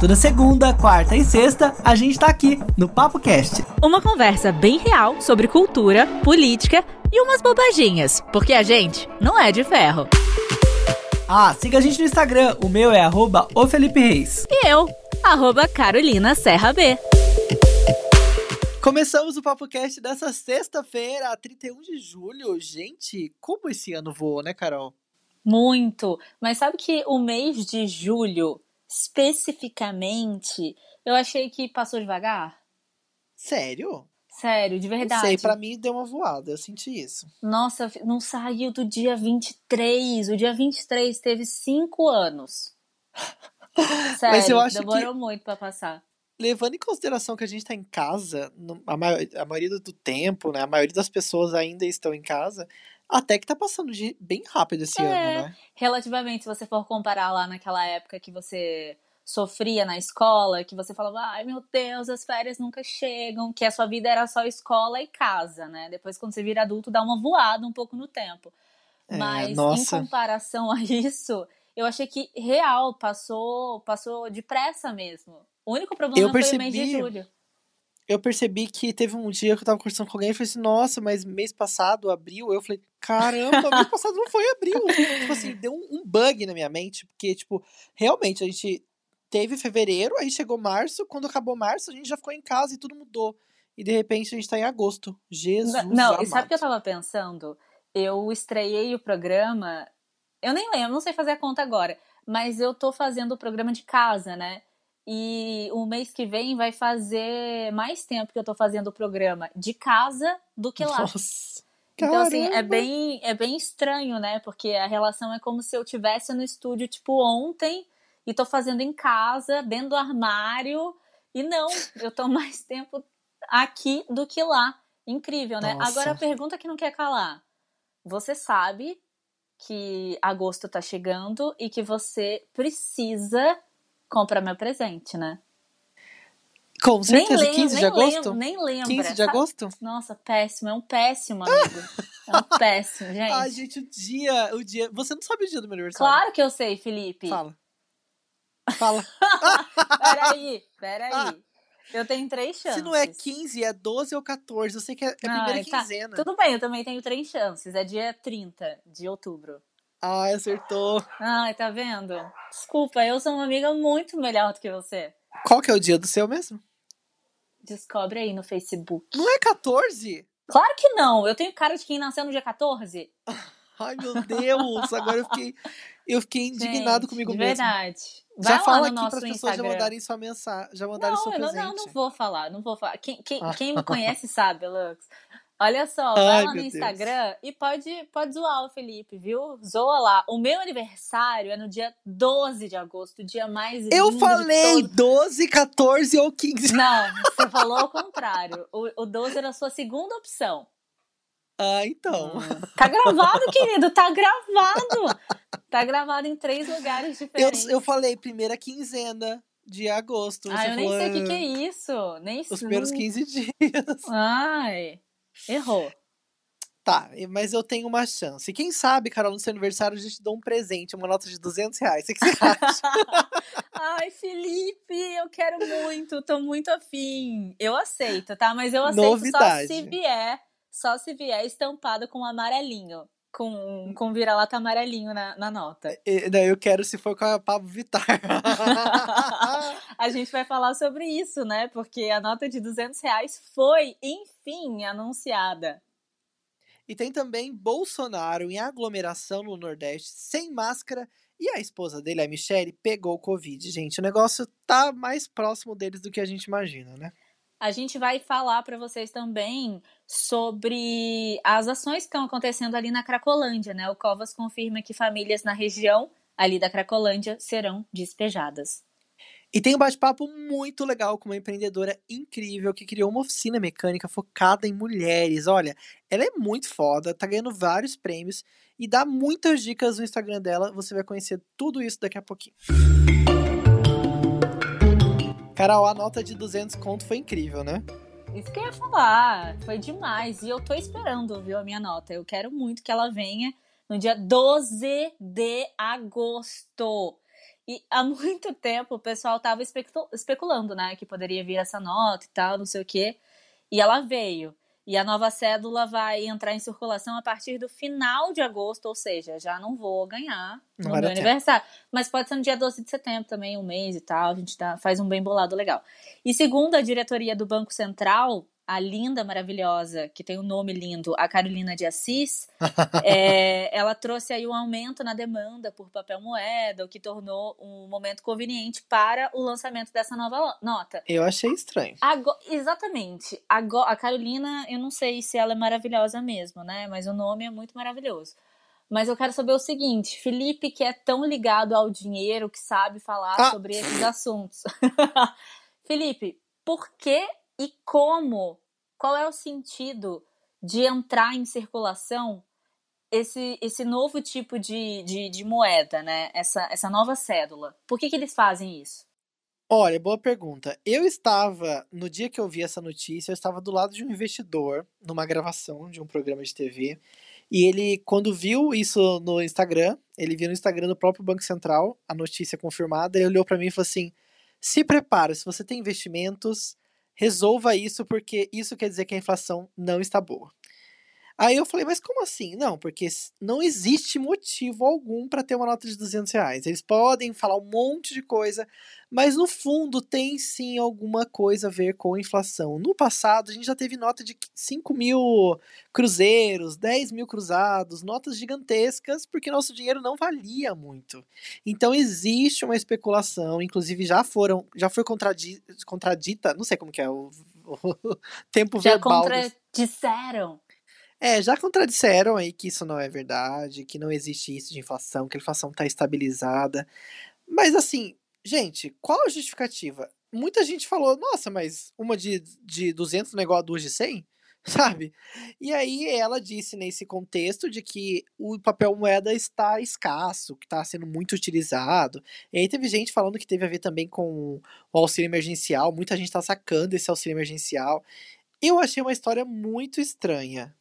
Toda segunda, quarta e sexta, a gente tá aqui no Papo Cast. Uma conversa bem real sobre cultura, política e umas bobaginhas, porque a gente não é de ferro. Ah, siga a gente no Instagram, o meu é arroba o Felipe Reis. E eu, arroba Carolina Serra B. Começamos o Papo Cast dessa sexta-feira, 31 de julho. Gente, como esse ano voou, né, Carol? Muito. Mas sabe que o mês de julho, especificamente, eu achei que passou devagar? Sério? Sério, de verdade. Não sei, pra mim deu uma voada, eu senti isso. Nossa, não saiu do dia 23. O dia 23 teve cinco anos. Sério, Mas eu acho demorou que- muito pra passar. Levando em consideração que a gente tá em casa, a maioria do tempo, né? A maioria das pessoas ainda estão em casa, até que tá passando de- bem rápido esse É. ano, né? Relativamente, se você for comparar lá naquela época que você sofria na escola, que você falava, ai meu Deus, as férias nunca chegam, que a sua vida era só escola e casa, né? Depois, quando você vira adulto, dá uma voada um pouco no tempo. É, Mas em nossa. comparação a isso, eu achei que real passou, passou depressa mesmo. O único problema Eu foi o mês de percebi. julho. Eu percebi que teve um dia que eu tava conversando com alguém e falei assim, nossa, mas mês passado, abril, eu falei, caramba, mês passado não foi abril. tipo assim, deu um, um bug na minha mente, porque, tipo, realmente a gente teve fevereiro, aí chegou março, quando acabou março, a gente já ficou em casa e tudo mudou. E de repente a gente tá em agosto. Jesus. Não, não, e amado. sabe o que eu tava pensando? Eu estreiei o programa. Eu nem lembro, não sei fazer a conta agora. Mas eu tô fazendo o programa de casa, né? E o mês que vem vai fazer mais tempo que eu tô fazendo o programa de casa do que lá. Nossa. Então, assim, é caramba. bem, é bem estranho, né? Porque a relação é como se eu tivesse no estúdio, tipo, ontem, e tô fazendo em casa, dentro do armário. E não, eu tô mais tempo aqui do que lá. Incrível, né? Nossa. Agora a pergunta que não quer calar. Você sabe que agosto tá chegando e que você precisa comprar meu presente, né? Com certeza, nem lembro, 15 de agosto? lembro, nem lembra. 15 de agosto? Nossa, péssimo, é um péssimo, amigo. É um péssimo, gente. Ai, gente, o dia, o dia. Você não sabe o dia do meu aniversário? Claro que eu sei, Felipe. Fala. Fala. Peraí, peraí. Eu tenho três chances. Se não é 15, é 12 ou 14. Eu sei que é, é a primeira Ai, tá. quinzena. Tudo bem, eu também tenho três chances. É dia 30 de outubro. Ai, acertou. Ai, tá vendo? Desculpa, eu sou uma amiga muito melhor do que você. Qual que é o dia do seu mesmo? Descobre aí no Facebook. Não é 14? Claro que não. Eu tenho cara de quem nasceu no dia 14. Ai, meu Deus. Agora eu fiquei, eu fiquei indignado Gente, comigo mesmo. verdade. Vai Já fala no aqui para as pessoas Instagram. já mandarem sua mensagem, já mandarem Não, seu eu não, presente. não, não vou falar, não vou falar. Quem, quem, quem me conhece sabe, Lux. Olha só, vai Ai, lá no meu Deus. Instagram e pode, pode zoar o Felipe, viu? Zoa lá. O meu aniversário é no dia 12 de agosto, o dia mais Eu lindo falei todos. 12, 14 ou 15. Não, você falou ao contrário. O, o 12 era a sua segunda opção. Ah, então. Tá gravado, querido, tá gravado. Tá gravado em três lugares Eu, diferentes. eu falei primeira quinzena de agosto. Ah, eu nem falou, sei o que, que é "Ah, isso. Nem Os primeiros 15 dias. Ai, errou. Tá, mas eu tenho uma chance. Quem sabe, Carol, no seu aniversário a gente dá um presente, uma nota de 200 reais. O que você acha? Ai, Felipe, eu quero muito, tô muito afim. Eu aceito, tá? Mas eu aceito Novidade. só se vier, só se vier estampado com amarelinho. Com, com vira-lata amarelinho na, na nota. E, daí eu quero se for com a Pablo Vittar. A gente vai falar sobre isso, né? Porque a nota de 200 reais foi, enfim, anunciada. e tem também Bolsonaro em aglomeração no Nordeste, sem máscara. E a esposa dele, a Michelle, pegou Covid. Gente, o negócio tá mais próximo deles do que a gente imagina, né? A gente vai falar para vocês também sobre as ações que estão acontecendo ali na Cracolândia, né? O Covas confirma que famílias na região ali da Cracolândia serão despejadas. E tem um bate-papo muito legal com uma empreendedora incrível que criou uma oficina mecânica focada em mulheres. Olha, ela é muito foda, tá ganhando vários prêmios e dá muitas dicas no Instagram dela. Você vai conhecer tudo isso daqui a pouquinho. Carol, a nota de 200 conto foi incrível, né? Isso que eu ia falar, foi demais. E eu tô esperando, viu, a minha nota. Eu quero muito que ela venha no dia 12 de agosto. E há muito tempo o pessoal estava especulando, né, que poderia vir essa nota e tal, não sei o quê. E ela veio. E a nova cédula vai entrar em circulação a partir do final de agosto, ou seja, já não vou ganhar no meu aniversário. Mas pode ser no dia 12 de setembro também, um mês e tal. A gente dá, faz um bem bolado legal. E segundo a diretoria do Banco Central, a linda, maravilhosa, que tem o um nome lindo, a Carolina de Assis, é, ela trouxe aí um aumento na demanda por papel moeda, o que tornou um momento conveniente para o lançamento dessa nova nota. Eu achei estranho. Agora, exatamente. Agora, a Carolina, eu não sei se ela é maravilhosa mesmo, né? Mas o nome é muito maravilhoso. Mas eu quero saber o seguinte, Felipe, que é tão ligado ao dinheiro, que sabe falar ah. sobre esses assuntos. Felipe, por que e como, qual é o sentido de entrar em circulação esse, esse novo tipo de, de, de moeda, né? Essa, essa nova cédula. Por que, que eles fazem isso? Olha, boa pergunta. Eu estava, no dia que eu vi essa notícia, eu estava do lado de um investidor numa gravação de um programa de TV. E ele, quando viu isso no Instagram, ele viu no Instagram do próprio Banco Central, a notícia confirmada, ele olhou para mim e falou assim: se prepara, se você tem investimentos, resolva isso porque isso quer dizer que a inflação não está boa. Aí eu falei, mas como assim? Não, porque não existe motivo algum para ter uma nota de 200 reais. Eles podem falar um monte de coisa, mas no fundo tem sim alguma coisa a ver com inflação. No passado, a gente já teve nota de 5 mil cruzeiros, 10 mil cruzados, notas gigantescas, porque nosso dinheiro não valia muito. Então existe uma especulação, inclusive já foram, já foi contradi contradita, não sei como que é o, o tempo já verbal. Já contradisseram. É, já contradisseram aí que isso não é verdade, que não existe isso de inflação, que a inflação está estabilizada. Mas assim, gente, qual a justificativa? Muita gente falou, nossa, mas uma de, de 200 não é igual a duas de 100? Sabe? E aí ela disse nesse contexto de que o papel moeda está escasso, que está sendo muito utilizado. E aí teve gente falando que teve a ver também com o auxílio emergencial, muita gente está sacando esse auxílio emergencial. Eu achei uma história muito estranha,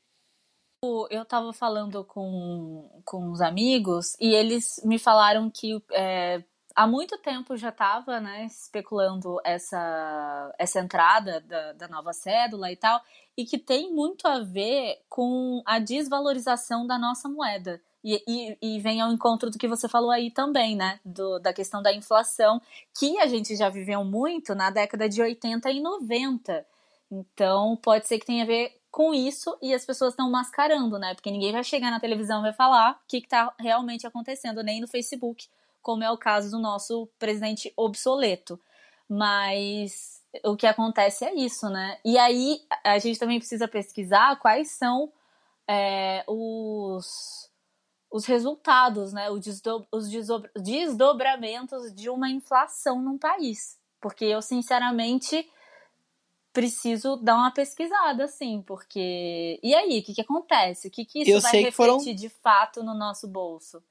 eu estava falando com, com uns amigos e eles me falaram que é, há muito tempo já estava né, especulando essa, essa entrada da, da nova cédula e tal, e que tem muito a ver com a desvalorização da nossa moeda. E, e, e, vem ao encontro do que você falou aí também, né? Do, da questão da inflação, que a gente já viveu muito na década de 80 e 90. Então, pode ser que tenha a ver com isso e as pessoas estão mascarando, né? Porque ninguém vai chegar na televisão e vai falar o que está realmente acontecendo, nem no Facebook, como é o caso do nosso presidente obsoleto. Mas o que acontece é isso, né? E aí a gente também precisa pesquisar quais são é, os, os resultados, né? os desdobramentos de uma inflação num país. Porque eu, sinceramente, preciso dar uma pesquisada, assim, porque. E aí, o que, que acontece? O que, que isso eu vai refletir foram... de fato no nosso bolso?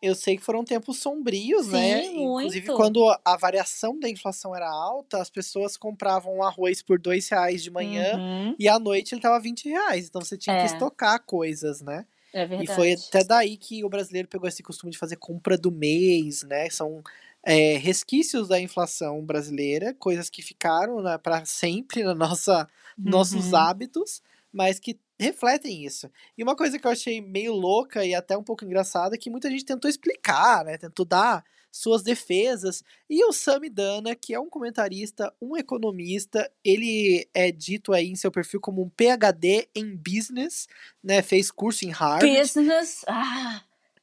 Eu sei que foram tempos sombrios, Sim, né? Muito. Inclusive, quando a variação da inflação era alta, as pessoas compravam arroz por dois reais de manhã uhum. e à noite ele tava 20 reais. Então você tinha é. que estocar coisas, né? É verdade. E foi até daí que o brasileiro pegou esse costume de fazer compra do mês, né? São é, resquícios da inflação brasileira, coisas que ficaram né, para sempre na nossa uhum. nossos hábitos, mas que refletem isso. E uma coisa que eu achei meio louca e até um pouco engraçada é que muita gente tentou explicar, né, tentou dar suas defesas. E o Sami Dana, que é um comentarista, um economista, ele é dito aí em seu perfil como um PhD em business, né? Fez curso em Harvard. Business, ah.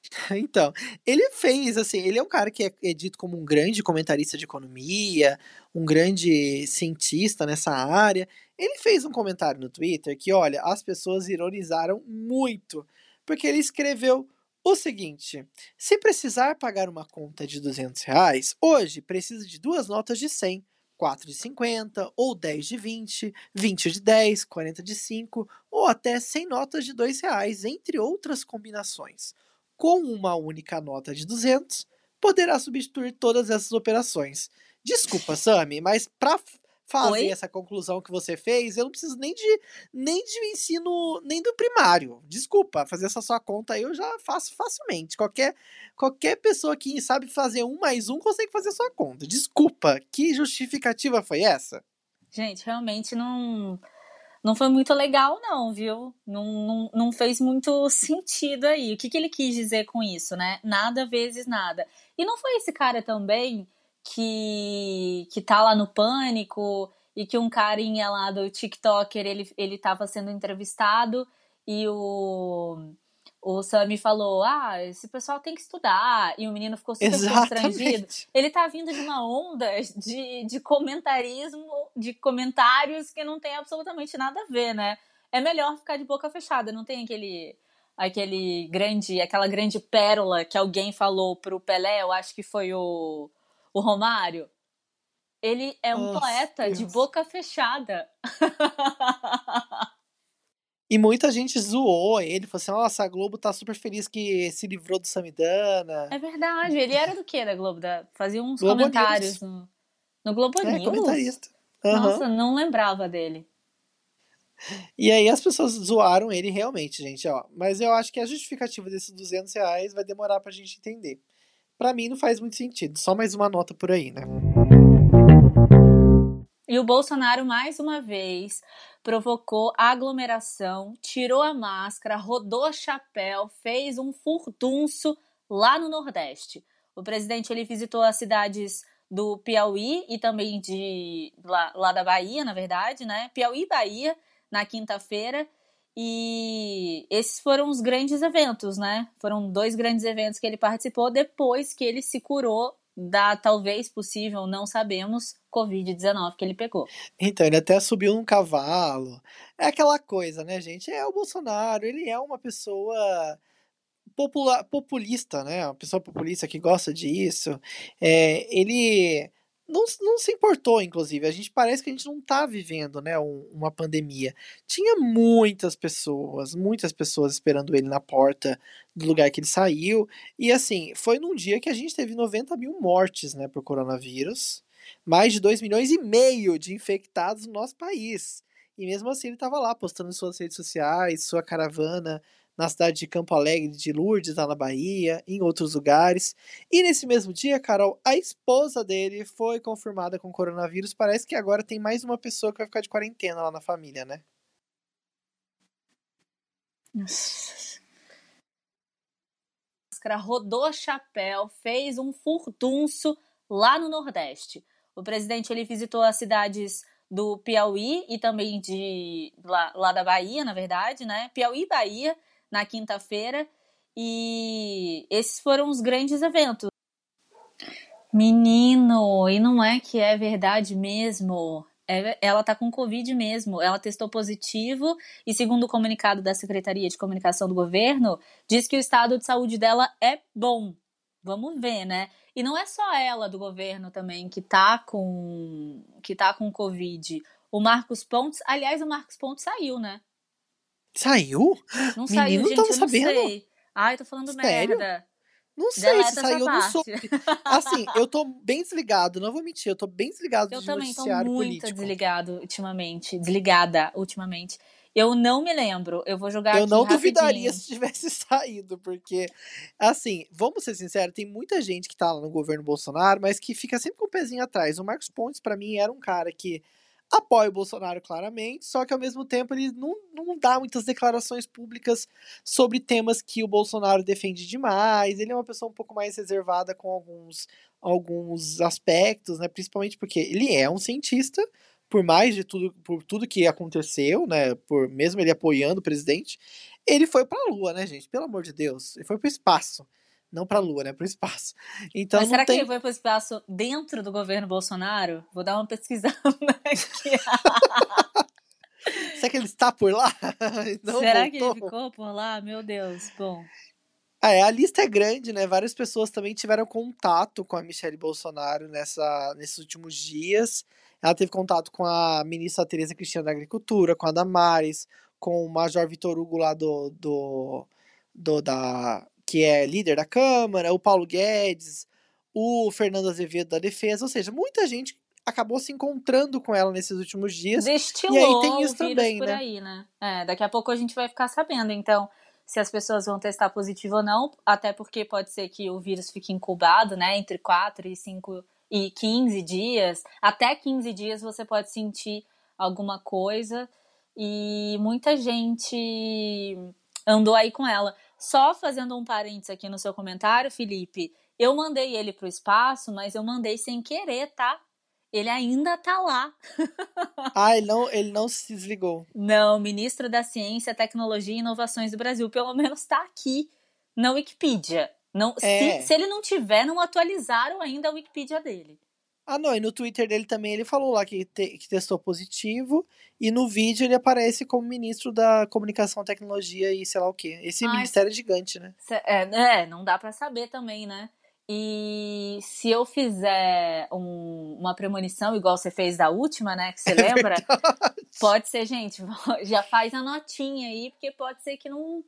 Então, ele fez, assim, ele é um cara que é, é, dito como um grande comentarista de economia, um grande cientista nessa área. Ele fez um comentário no Twitter que, olha, as pessoas ironizaram muito, porque ele escreveu o seguinte: se precisar pagar uma conta de 200 reais, hoje precisa de duas notas de 100. 4 de 50, ou 10 de 20, 20 de 10, 40 de 5, ou até 100 notas de 2 reais, entre outras combinações com uma única nota de 200, poderá substituir todas essas operações. Desculpa, Sami, mas para fazer Oi? essa conclusão que você fez, eu não preciso nem de nem de ensino, nem do primário. Desculpa, fazer essa sua conta aí eu já faço facilmente. Qualquer qualquer pessoa que sabe fazer um mais um consegue fazer a sua conta. Desculpa, que justificativa foi essa? Gente, realmente não não foi muito legal, não, viu? Não, não, não fez muito sentido aí. O que, que ele quis dizer com isso, né? Nada vezes nada. E não foi esse cara também que, que tá lá no pânico e que um carinha lá do TikToker ele, ele tava sendo entrevistado e o, o Sammy falou: Ah, esse pessoal tem que estudar. E o menino ficou super constrangido. Exatamente. Ele tá vindo de uma onda de, de comentarismo, de comentários que não tem absolutamente nada a ver, né? É melhor ficar de boca fechada, não tem aquele aquele grande, aquela grande pérola que alguém falou pro Pelé, eu acho que foi o, o Romário. Ele é um Nossa, poeta de Deus. boca fechada. E muita gente zoou ele, falou assim: nossa, a Globo tá super feliz que se livrou do Samidana. É verdade. Ele era do que da Globo? Da... Fazia uns Globo comentários no, no Globo É, News. comentarista. Aham. Nossa, não lembrava dele. E aí as pessoas zoaram ele realmente, gente, ó. Mas eu acho que a justificativa desses 200 reais vai demorar pra gente entender. Pra mim não faz muito sentido. Só mais uma nota por aí, né? E o Bolsonaro, mais uma vez, provocou aglomeração, tirou a máscara, rodou chapéu, fez um furdunço lá no Nordeste. O presidente ele visitou as cidades do Piauí e também de lá, lá da Bahia, na verdade, né? Piauí e Bahia, na quinta-feira. E esses foram os grandes eventos, né? Foram dois grandes eventos que ele participou depois que ele se curou da talvez possível, não sabemos, Covid-19 que ele pegou. Então, ele até subiu num cavalo. É aquela coisa, né, gente? É o Bolsonaro, ele é uma pessoa popula- populista, né? Uma pessoa populista que gosta disso. É, ele não, não se importou, inclusive. A gente parece que a gente não tá vivendo, né, um- uma pandemia. Tinha muitas pessoas, muitas pessoas esperando ele na porta do lugar que ele saiu. E assim, foi num dia que a gente teve 90 mil mortes, né, por coronavírus. Mais de 2 milhões e meio de infectados no nosso país. E mesmo assim ele estava lá postando suas redes sociais, sua caravana na cidade de Campo Alegre de Lourdes, lá na Bahia, em outros lugares. E nesse mesmo dia, Carol, a esposa dele foi confirmada com coronavírus. Parece que agora tem mais uma pessoa que vai ficar de quarentena lá na família, né? máscara, rodou chapéu, fez um furdunço lá no Nordeste. O presidente ele visitou as cidades do Piauí e também de lá, lá da Bahia, na verdade, né? Piauí e Bahia na quinta-feira. E esses foram os grandes eventos. Menino, e não é que é verdade mesmo. É- ela tá com Covid mesmo. Ela testou positivo e, segundo o comunicado da Secretaria de Comunicação do Governo, diz que o estado de saúde dela é bom. Vamos ver, né? E não é só ela do governo também que tá com que tá com Covid. O Marcos Pontes, aliás, o Marcos Pontes saiu, né? Saiu? Não Menino, saiu, não gente, tava eu não sabendo. sei. Ai, tô falando Sério? merda. Não sei Deleta se saiu, não parte. soube. Assim, eu tô bem desligado, não vou mentir, eu tô bem desligado Eu de também tô noticiário muito político. desligado ultimamente, desligada ultimamente. Eu não me lembro. Eu vou jogar Eu não duvidaria rapidinho. se tivesse saído, porque, assim, vamos ser sinceros, tem muita gente que tá lá no governo Bolsonaro, mas que fica sempre com o pezinho atrás. O Marcos Pontes, pra mim, era um cara que apoia o Bolsonaro claramente, só que ao mesmo tempo ele não, não dá muitas declarações públicas sobre temas que o Bolsonaro defende demais. Ele é uma pessoa um pouco mais reservada com alguns, alguns aspectos, né? Principalmente porque ele é um cientista, por mais de tudo, por tudo que aconteceu, né? Por mesmo ele apoiando o presidente, ele foi pra Lua, né, gente? Pelo amor de Deus, ele foi pro espaço. Não pra Lua, né? Pro espaço. Então Mas será que tem. ele foi pro espaço dentro do governo Bolsonaro? Vou dar uma pesquisada aqui. Será que ele está por lá? Não será que ele voltou? ficou por lá? Meu Deus. Bom, Ah, é, a lista é grande, né? Várias pessoas também tiveram contato com a Michelle Bolsonaro nessa, nesses últimos dias. Ela teve contato com a ministra Tereza Cristina da Agricultura, com a Damares, com o Major Vitor Hugo lá do, do, do da que é líder da Câmara, o Paulo Guedes, o Fernando Azevedo da Defesa, ou seja, muita gente acabou se encontrando com ela nesses últimos dias. Destilou e aí tem isso também, por né? aí, né? É, daqui a pouco a gente vai ficar sabendo, então, se as pessoas vão testar positivo ou não, até porque pode ser que o vírus fique incubado, né, entre 4 e 5 e 15 dias. Até 15 dias você pode sentir alguma coisa e muita gente andou aí com ela. Só fazendo um parênteses aqui no seu comentário, Felipe, eu mandei ele pro espaço, mas eu mandei sem querer, tá? Ele ainda tá lá. Ah, ele não, ele não se desligou. Não, ministro da Ciência, Tecnologia e Inovações do Brasil, pelo menos tá aqui na Wikipedia. Não, É. se, se ele não tiver, não atualizaram ainda a Wikipedia dele. Ah, não, e no Twitter dele também ele falou lá que, te- que testou positivo. E no vídeo ele aparece como ministro da Comunicação, Tecnologia e sei lá o quê. Esse Ai, ministério é gigante, né? É, é, não dá pra saber também, né? E se eu fizer um- uma premonição igual você fez da última, né? Que você lembra? Pode ser, gente, já faz a notinha aí, porque pode ser que não,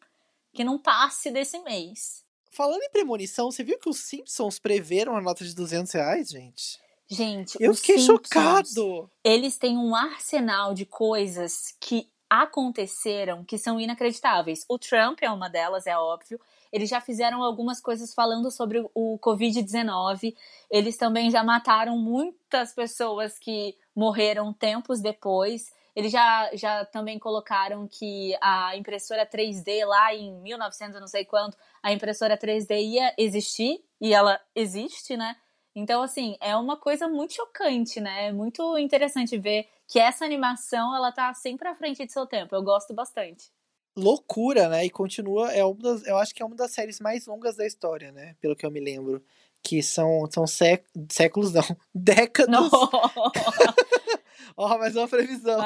que não passe desse mês. Falando em premonição, você viu que os Simpsons preveram a nota de 200 reais, gente? Gente, Eu fiquei Simpsons, chocado. Eles têm um arsenal de coisas que aconteceram que são inacreditáveis. O Trump é uma delas, é óbvio. Eles já fizeram algumas coisas falando sobre o Covid-19. Eles também já mataram muitas pessoas que morreram tempos depois. Eles já, já também colocaram que a impressora 3D lá em 1900, eu não sei quanto, a impressora 3D ia existir e ela existe, né? Então, assim, é uma coisa muito chocante, né? É muito interessante ver que essa animação, ela tá sempre à frente de seu tempo. Eu gosto bastante. Loucura, né? E continua, é uma das, eu acho que é uma das séries mais longas da história, né? Pelo que eu me lembro. Que são, são sé, séculos, não, décadas. Não. Ó, mais uma previsão.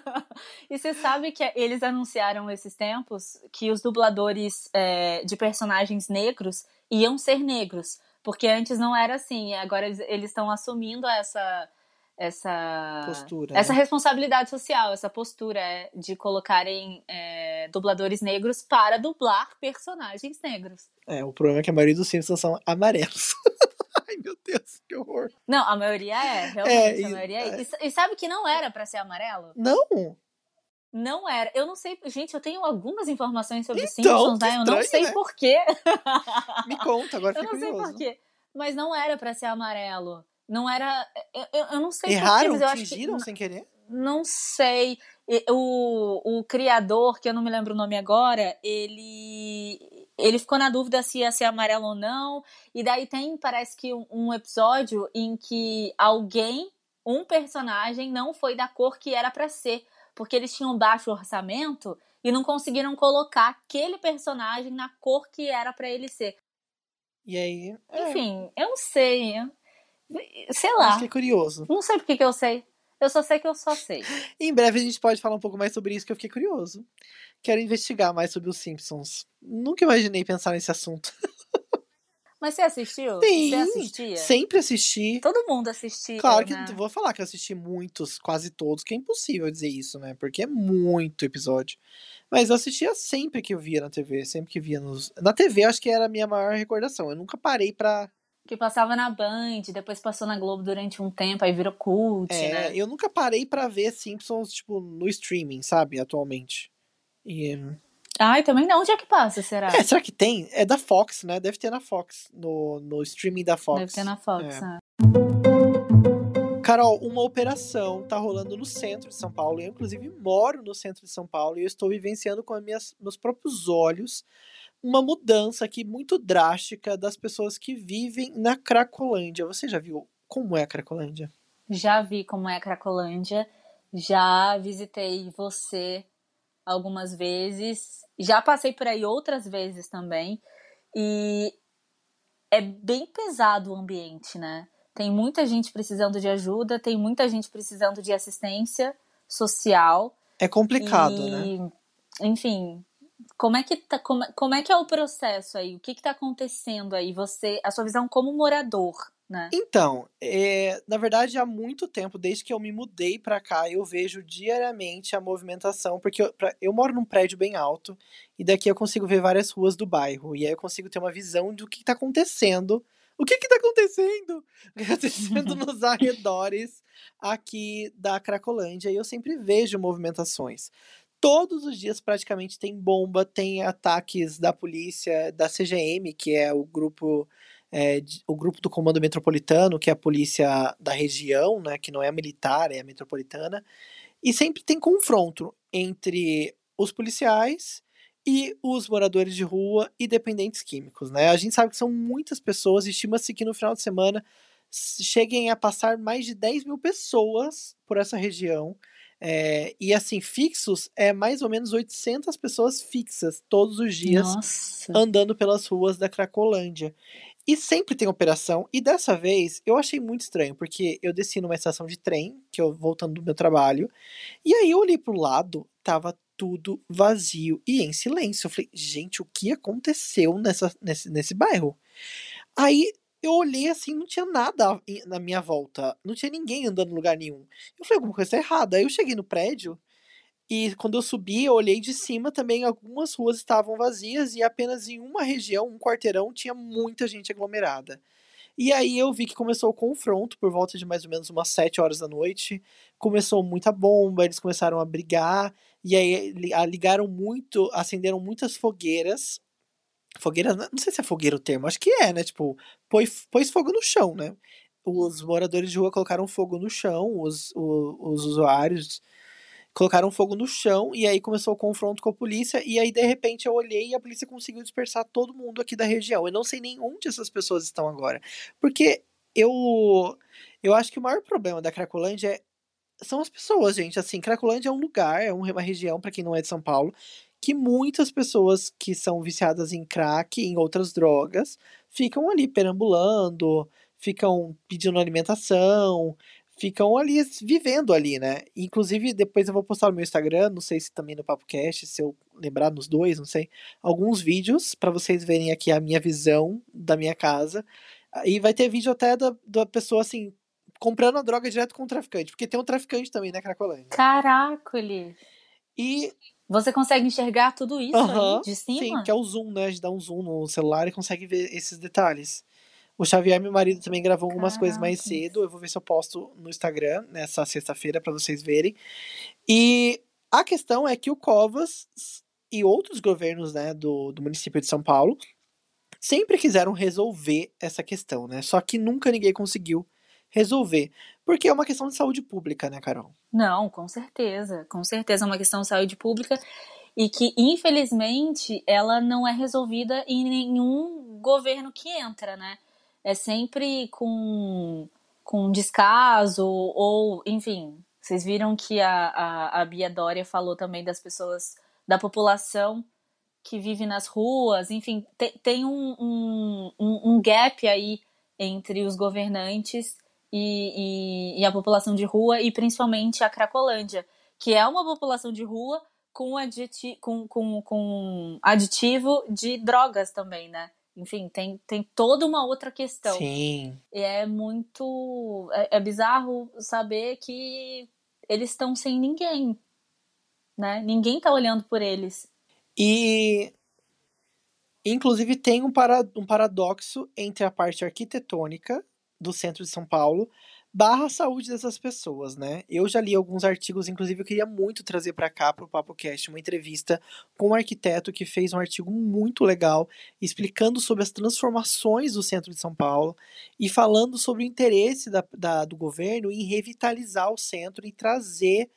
e você sabe que eles anunciaram esses tempos que os dubladores é, de personagens negros iam ser negros. Porque antes não era assim. Agora eles- estão assumindo essa. Essa Postura, essa né? responsabilidade social, essa postura é, de colocarem é, dubladores negros para dublar personagens negros. É, o problema é que a maioria dos Simpsons são amarelos. Ai, meu Deus, que horror. Não, a maioria é, realmente, É, a maioria é. é. E, e sabe que não era pra ser amarelo? Não, Não era. Eu não sei, gente, eu tenho algumas informações sobre Então, Simpsons, né? Eu não estranho, sei né? por quê. me conta, agora Eu fiquei não sei curioso. por quê. Mas não era pra ser amarelo. Não era. Eu, eu, eu não sei por quê, Erraram? mas eu acho que. Sem querer? Não sei. O, o criador, que eu não me lembro o nome agora, ele. Ele ficou na dúvida se ia ser amarelo ou não. E daí tem, parece que, um, um episódio em que alguém, um personagem, não foi da cor que era pra ser. Porque eles tinham baixo orçamento e não conseguiram colocar aquele personagem na cor que era pra ele ser. E aí, é, Enfim, eu não sei. Sei lá. fiquei curioso. Não sei por que que eu sei. Eu só sei que eu só sei. Em breve a gente pode falar um pouco mais sobre isso, que eu fiquei curioso. Quero investigar mais sobre os Simpsons. Nunca imaginei pensar nesse assunto. Mas você assistiu? Sim, Você assistia? Sempre assisti. Todo mundo assistia. Claro que né? vou falar que eu assisti muitos, quase todos, que é impossível dizer isso, né? Porque é muito episódio. Mas eu assistia sempre que eu via na TV, sempre que via nos. Na TV, acho que era a minha maior recordação. Eu nunca parei pra. Que passava na Band, depois passou na Globo durante um tempo, aí virou cult, É, né? eu nunca parei pra ver Simpsons, tipo, no streaming, sabe? Atualmente. E, Ai, também não. Onde é que passa, será? é, será que tem? É da Fox, né? Deve ter na Fox, no, no streaming da Fox. Deve ter na Fox. É. né? Carol, uma operação tá rolando no centro de São Paulo. Eu, inclusive, moro no centro de São Paulo e eu estou vivenciando com as minhas, meus próprios olhos uma mudança aqui muito drástica das pessoas que vivem na Cracolândia. Você já viu como é a Cracolândia? Já vi como é a Cracolândia. Já visitei você algumas vezes. Já passei por aí outras vezes também. E é bem pesado o ambiente, né? Tem muita gente precisando de ajuda, tem muita gente precisando de assistência social. É complicado, e, né? Enfim, como é que tá, como, como é que é o processo aí? O que que tá acontecendo aí? Você, a sua visão como morador, né? Então, é, na verdade, há muito tempo, desde que eu me mudei pra cá, eu vejo diariamente a movimentação, porque eu, pra- eu moro num prédio bem alto, e daqui eu consigo ver várias ruas do bairro, e aí eu consigo ter uma visão do que tá acontecendo. O que que tá acontecendo? O que tá acontecendo nos arredores aqui da Cracolândia e eu sempre vejo movimentações. Todos os dias praticamente tem bomba, tem ataques da polícia, da CGM, que é o grupo é, o grupo do Comando Metropolitano, que é a polícia da região, né, que não é militar, é a metropolitana, e sempre tem confronto entre os policiais e os moradores de rua e dependentes químicos, né? A gente sabe que são muitas pessoas, estima-se que no final de semana cheguem a passar mais de 10 mil pessoas por essa região. É, e assim, fixos é mais ou menos 800 pessoas fixas todos os dias Nossa. andando pelas ruas da Cracolândia. E sempre tem operação, e dessa vez eu achei muito estranho, porque eu desci numa estação de trem, que eu voltando do meu trabalho, e aí eu olhei pro lado, tava tudo vazio e em silêncio. Eu falei, gente, o que aconteceu nessa, nesse, nesse bairro? Aí eu olhei assim, não tinha nada na minha volta, não tinha ninguém andando em lugar nenhum. Eu falei, alguma coisa tá errada. Aí eu cheguei no prédio, e quando eu subi, eu olhei de cima também, algumas ruas estavam vazias e apenas em uma região, um quarteirão, tinha muita gente aglomerada. E aí eu vi que começou o confronto por volta de mais ou menos umas 7 horas da noite. Começou muita bomba, eles começaram a brigar, e aí ligaram muito, acenderam muitas fogueiras. Fogueira, não sei se é fogueira o termo, acho que é, né? Tipo, pôs, pôs fogo no chão, né? Os moradores de rua colocaram fogo no chão, os, os, os usuários colocaram fogo no chão e aí começou o confronto com a polícia e aí de repente eu olhei e a polícia conseguiu dispersar todo mundo aqui da região. Eu não sei nem onde essas pessoas estão agora, porque eu eu acho que o maior problema da Cracolândia é, são as pessoas, gente. Assim, Cracolândia é um lugar, é uma região para quem não é de São Paulo, que muitas pessoas que são viciadas em crack e em outras drogas ficam ali perambulando, ficam pedindo alimentação, ficam ali vivendo ali, né? Inclusive, depois eu vou postar no meu Instagram, não sei se também no PapoCast, se eu lembrar nos dois, não sei, alguns vídeos para vocês verem aqui a minha visão da minha casa. E vai ter vídeo até da, da pessoa assim comprando a droga direto com o traficante, porque tem um traficante também na né, Cracolândia. Caracoles. E você consegue enxergar tudo isso de cima? Sim, que é o zoom, né? A gente dá um zoom no celular e consegue ver esses detalhes. O Xavier, meu marido, também gravou algumas Caraca. coisas mais cedo. Eu vou ver se eu posto no Instagram nessa sexta-feira para vocês verem. E a questão é que o Covas e outros governos né, do, do município de São Paulo sempre quiseram resolver essa questão, né? Só que nunca ninguém conseguiu resolver. Porque é uma questão de saúde pública, né, Carol? Não, com certeza. Com certeza é uma questão de saúde pública e que, infelizmente, ela não é resolvida em nenhum governo que entra, né? É sempre com, com descaso, ou, enfim, vocês viram que a, a, a Bia Dória falou também das pessoas, da população que vive nas ruas, enfim, te, tem um, um, um, gap aí entre os governantes e, e, e, a população de rua, e principalmente a Cracolândia, que é uma população de rua com, aditi com, com, com aditivo de drogas também, né? Enfim, tem, tem toda uma outra questão. Sim. E é muito. É, é bizarro saber que eles estão sem ninguém. Né? Ninguém tá olhando por eles. E. Inclusive, tem um, para, um paradoxo entre a parte arquitetônica do centro de São Paulo barra saúde dessas pessoas, né? Eu já li alguns artigos, inclusive eu queria muito trazer para cá para o PapoCast uma entrevista com um arquiteto que fez um artigo muito legal explicando sobre as transformações do centro de São Paulo e falando sobre o interesse da, da do governo em revitalizar o centro e trazer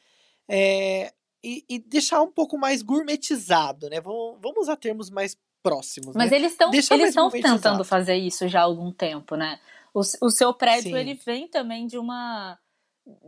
é, e, e, deixar um pouco mais gourmetizado, né? Vamos, vamos usar termos mais próximos. Mas né? eles estão eles estão tentando fazer isso já há algum tempo, né? O, o seu prédio, Sim. ele vem também de uma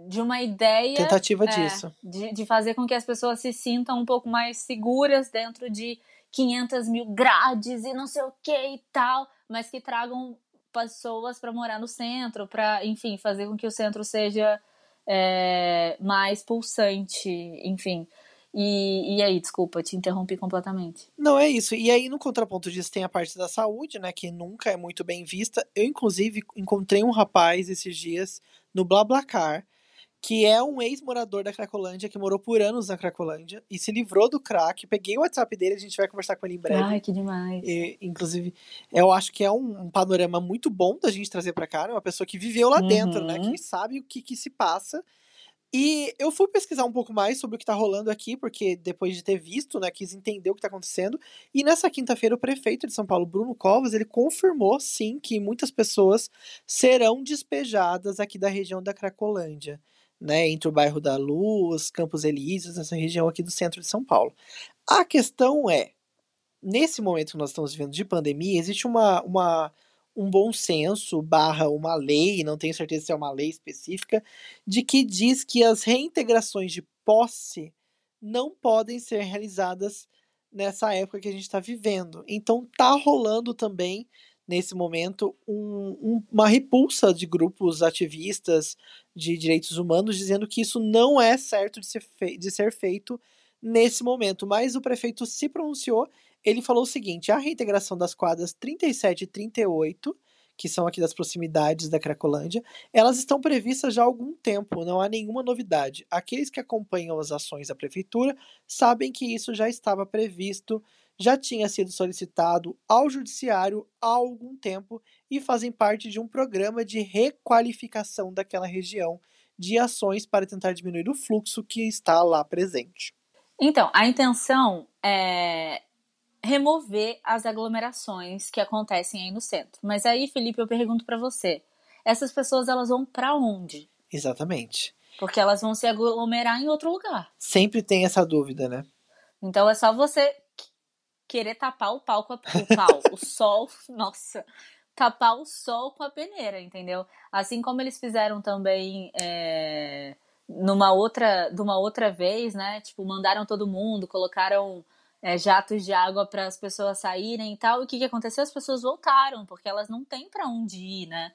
de uma ideia tentativa é, disso de, de fazer com que as pessoas se sintam um pouco mais seguras dentro de 500 mil grades e não sei o que e tal, mas que tragam pessoas para morar no centro, para enfim fazer com que o centro seja é, mais pulsante, enfim. E, e aí, desculpa, te interrompi completamente. Não, é isso. E aí, no contraponto disso, tem a parte da saúde, né? Que nunca é muito bem vista. Eu, inclusive, encontrei um rapaz esses dias no BlaBlaCar que é um ex-morador da Cracolândia, que morou por anos na Cracolândia e se livrou do crack. Peguei o WhatsApp dele, a gente vai conversar com ele em breve. Ai, que demais. E, inclusive, eu acho que é um, um, panorama muito bom da gente trazer para cá, né? Uma pessoa que viveu lá uhum. dentro, né? Que uhum. sabe o que, que se passa. E eu fui pesquisar um pouco mais sobre o que está rolando aqui, porque depois de ter visto, né, quis entender o que está acontecendo. E nessa quinta-feira, o prefeito de São Paulo, Bruno Covas, ele confirmou, sim, que muitas pessoas serão despejadas aqui da região da Cracolândia né, entre o bairro da Luz, Campos Elíseos, essa região aqui do centro de São Paulo. A questão é, nesse momento que nós estamos vivendo de pandemia, existe uma, uma, um bom senso barra uma lei, não tenho certeza se é uma lei específica, de que diz que as reintegrações de posse não podem ser realizadas nessa época que a gente está vivendo. Então tá rolando também nesse momento um, um, uma repulsa de grupos ativistas de direitos humanos dizendo que isso não é certo de ser, de ser feito nesse momento. Mas o prefeito se pronunciou, ele falou o seguinte: a reintegração das quadras 37 e 38 que são aqui das proximidades da Cracolândia, elas estão previstas já há algum tempo, não há nenhuma novidade. Aqueles que acompanham as ações da prefeitura sabem que isso já estava previsto já tinha sido solicitado ao Judiciário há algum tempo e fazem parte de um programa de requalificação daquela região de ações para tentar diminuir o fluxo que está lá presente. Então, a intenção é remover as aglomerações que acontecem aí no centro. Mas aí, Felipe, eu pergunto para você, essas pessoas elas vão para onde? Exatamente. Porque elas vão se aglomerar em outro lugar. Sempre tem essa dúvida, né? Então é só você querer tapar o pau com a, o pau, o sol, nossa, tapar o sol com a peneira, entendeu? Assim como eles fizeram também é, numa outra, de uma outra vez, né? Tipo, mandaram todo mundo, colocaram é, jatos de água para as pessoas saírem e tal. E o que, que aconteceu? As pessoas voltaram, porque elas não têm para onde ir, né?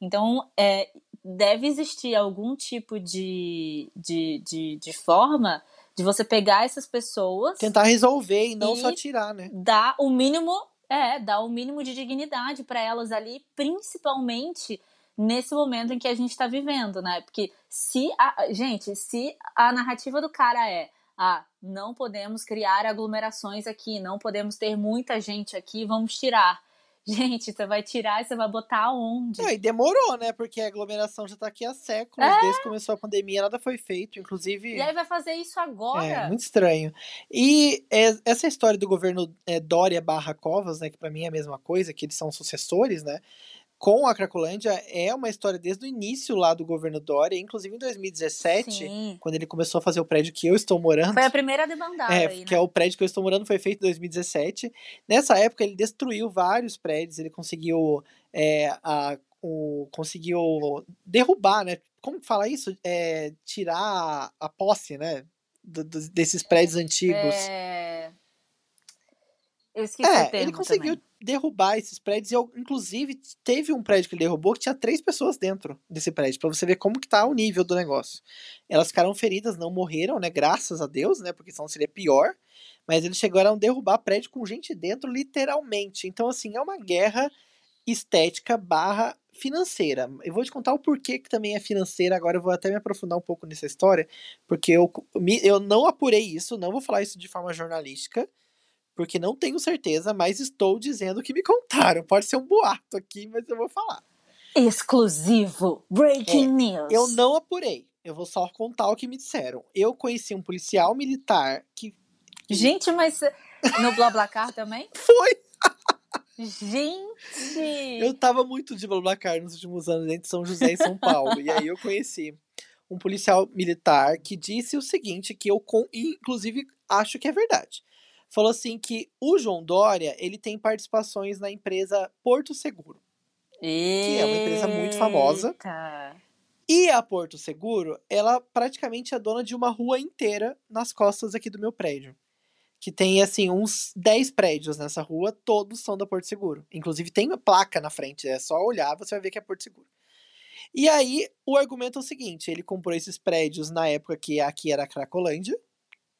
Então, é, deve existir algum tipo de, de, de, de forma de você pegar essas pessoas. Tentar resolver e não e só tirar, né? Dar o mínimo, é, dar o mínimo de dignidade para elas ali, principalmente nesse momento em que a gente está vivendo, né? Porque se a, gente, se a narrativa do cara é ah, não podemos criar aglomerações aqui, não podemos ter muita gente aqui, vamos tirar. Gente, você vai tirar e você vai botar onde? E demorou, né? Porque a aglomeração já tá aqui há séculos. É. Desde que começou a pandemia, nada foi feito. Inclusive. E aí vai fazer isso agora? É, muito estranho. E é, essa história do governo é, Dória barra Covas, né? Que para mim é a mesma coisa, que eles são sucessores, né? Com a Cracolândia é uma história desde o início lá do governo Dória, inclusive em 2017, Sim. quando ele começou a fazer o prédio que eu estou morando. Foi a primeira demandada. É, aí, que é né? o prédio que eu estou morando, foi feito em 2017. Nessa época, ele destruiu vários prédios, ele conseguiu. É, a, o, conseguiu derrubar, né? Como fala isso? É, tirar a posse, né? Do, do, desses prédios antigos. É... Eu esqueci é, o termo ele conseguiu também. derrubar esses prédios. E, eu, inclusive, teve um prédio que ele derrubou que tinha três pessoas dentro desse prédio, para você ver como que tá o nível do negócio. Elas ficaram feridas, não morreram, né? Graças a Deus, né? Porque senão seria pior. Mas eles chegaram a derrubar prédio com gente dentro, literalmente. Então, assim, é uma guerra estética barra financeira. Eu vou te contar o porquê que também é financeira, agora eu vou até me aprofundar um pouco nessa história, porque eu, eu não apurei isso, não vou falar isso de forma jornalística, porque não tenho certeza, mas estou dizendo que me contaram. Pode ser um boato aqui, mas eu vou falar. Exclusivo, breaking é, news. Eu não apurei. Eu vou só contar o que me disseram. Eu conheci um policial militar que. Gente, mas no BlaBlaCar também? Foi! Gente! Eu tava muito de BlaBlaCar nos últimos anos entre São José e São Paulo. e aí eu conheci um policial militar que disse o seguinte, que eu, inclusive, acho que é verdade falou assim que o João Dória, ele tem participações na empresa Porto Seguro. Eita. Que é uma empresa muito famosa. E a Porto Seguro, ela praticamente é dona de uma rua inteira nas costas aqui do meu prédio. Que tem, assim, uns 10 prédios nessa rua, todos são da Porto Seguro. Inclusive tem uma placa na frente, é só olhar, você vai ver que é Porto Seguro. E aí, o argumento é o seguinte: ele comprou esses prédios na época que aqui era Cracolândia,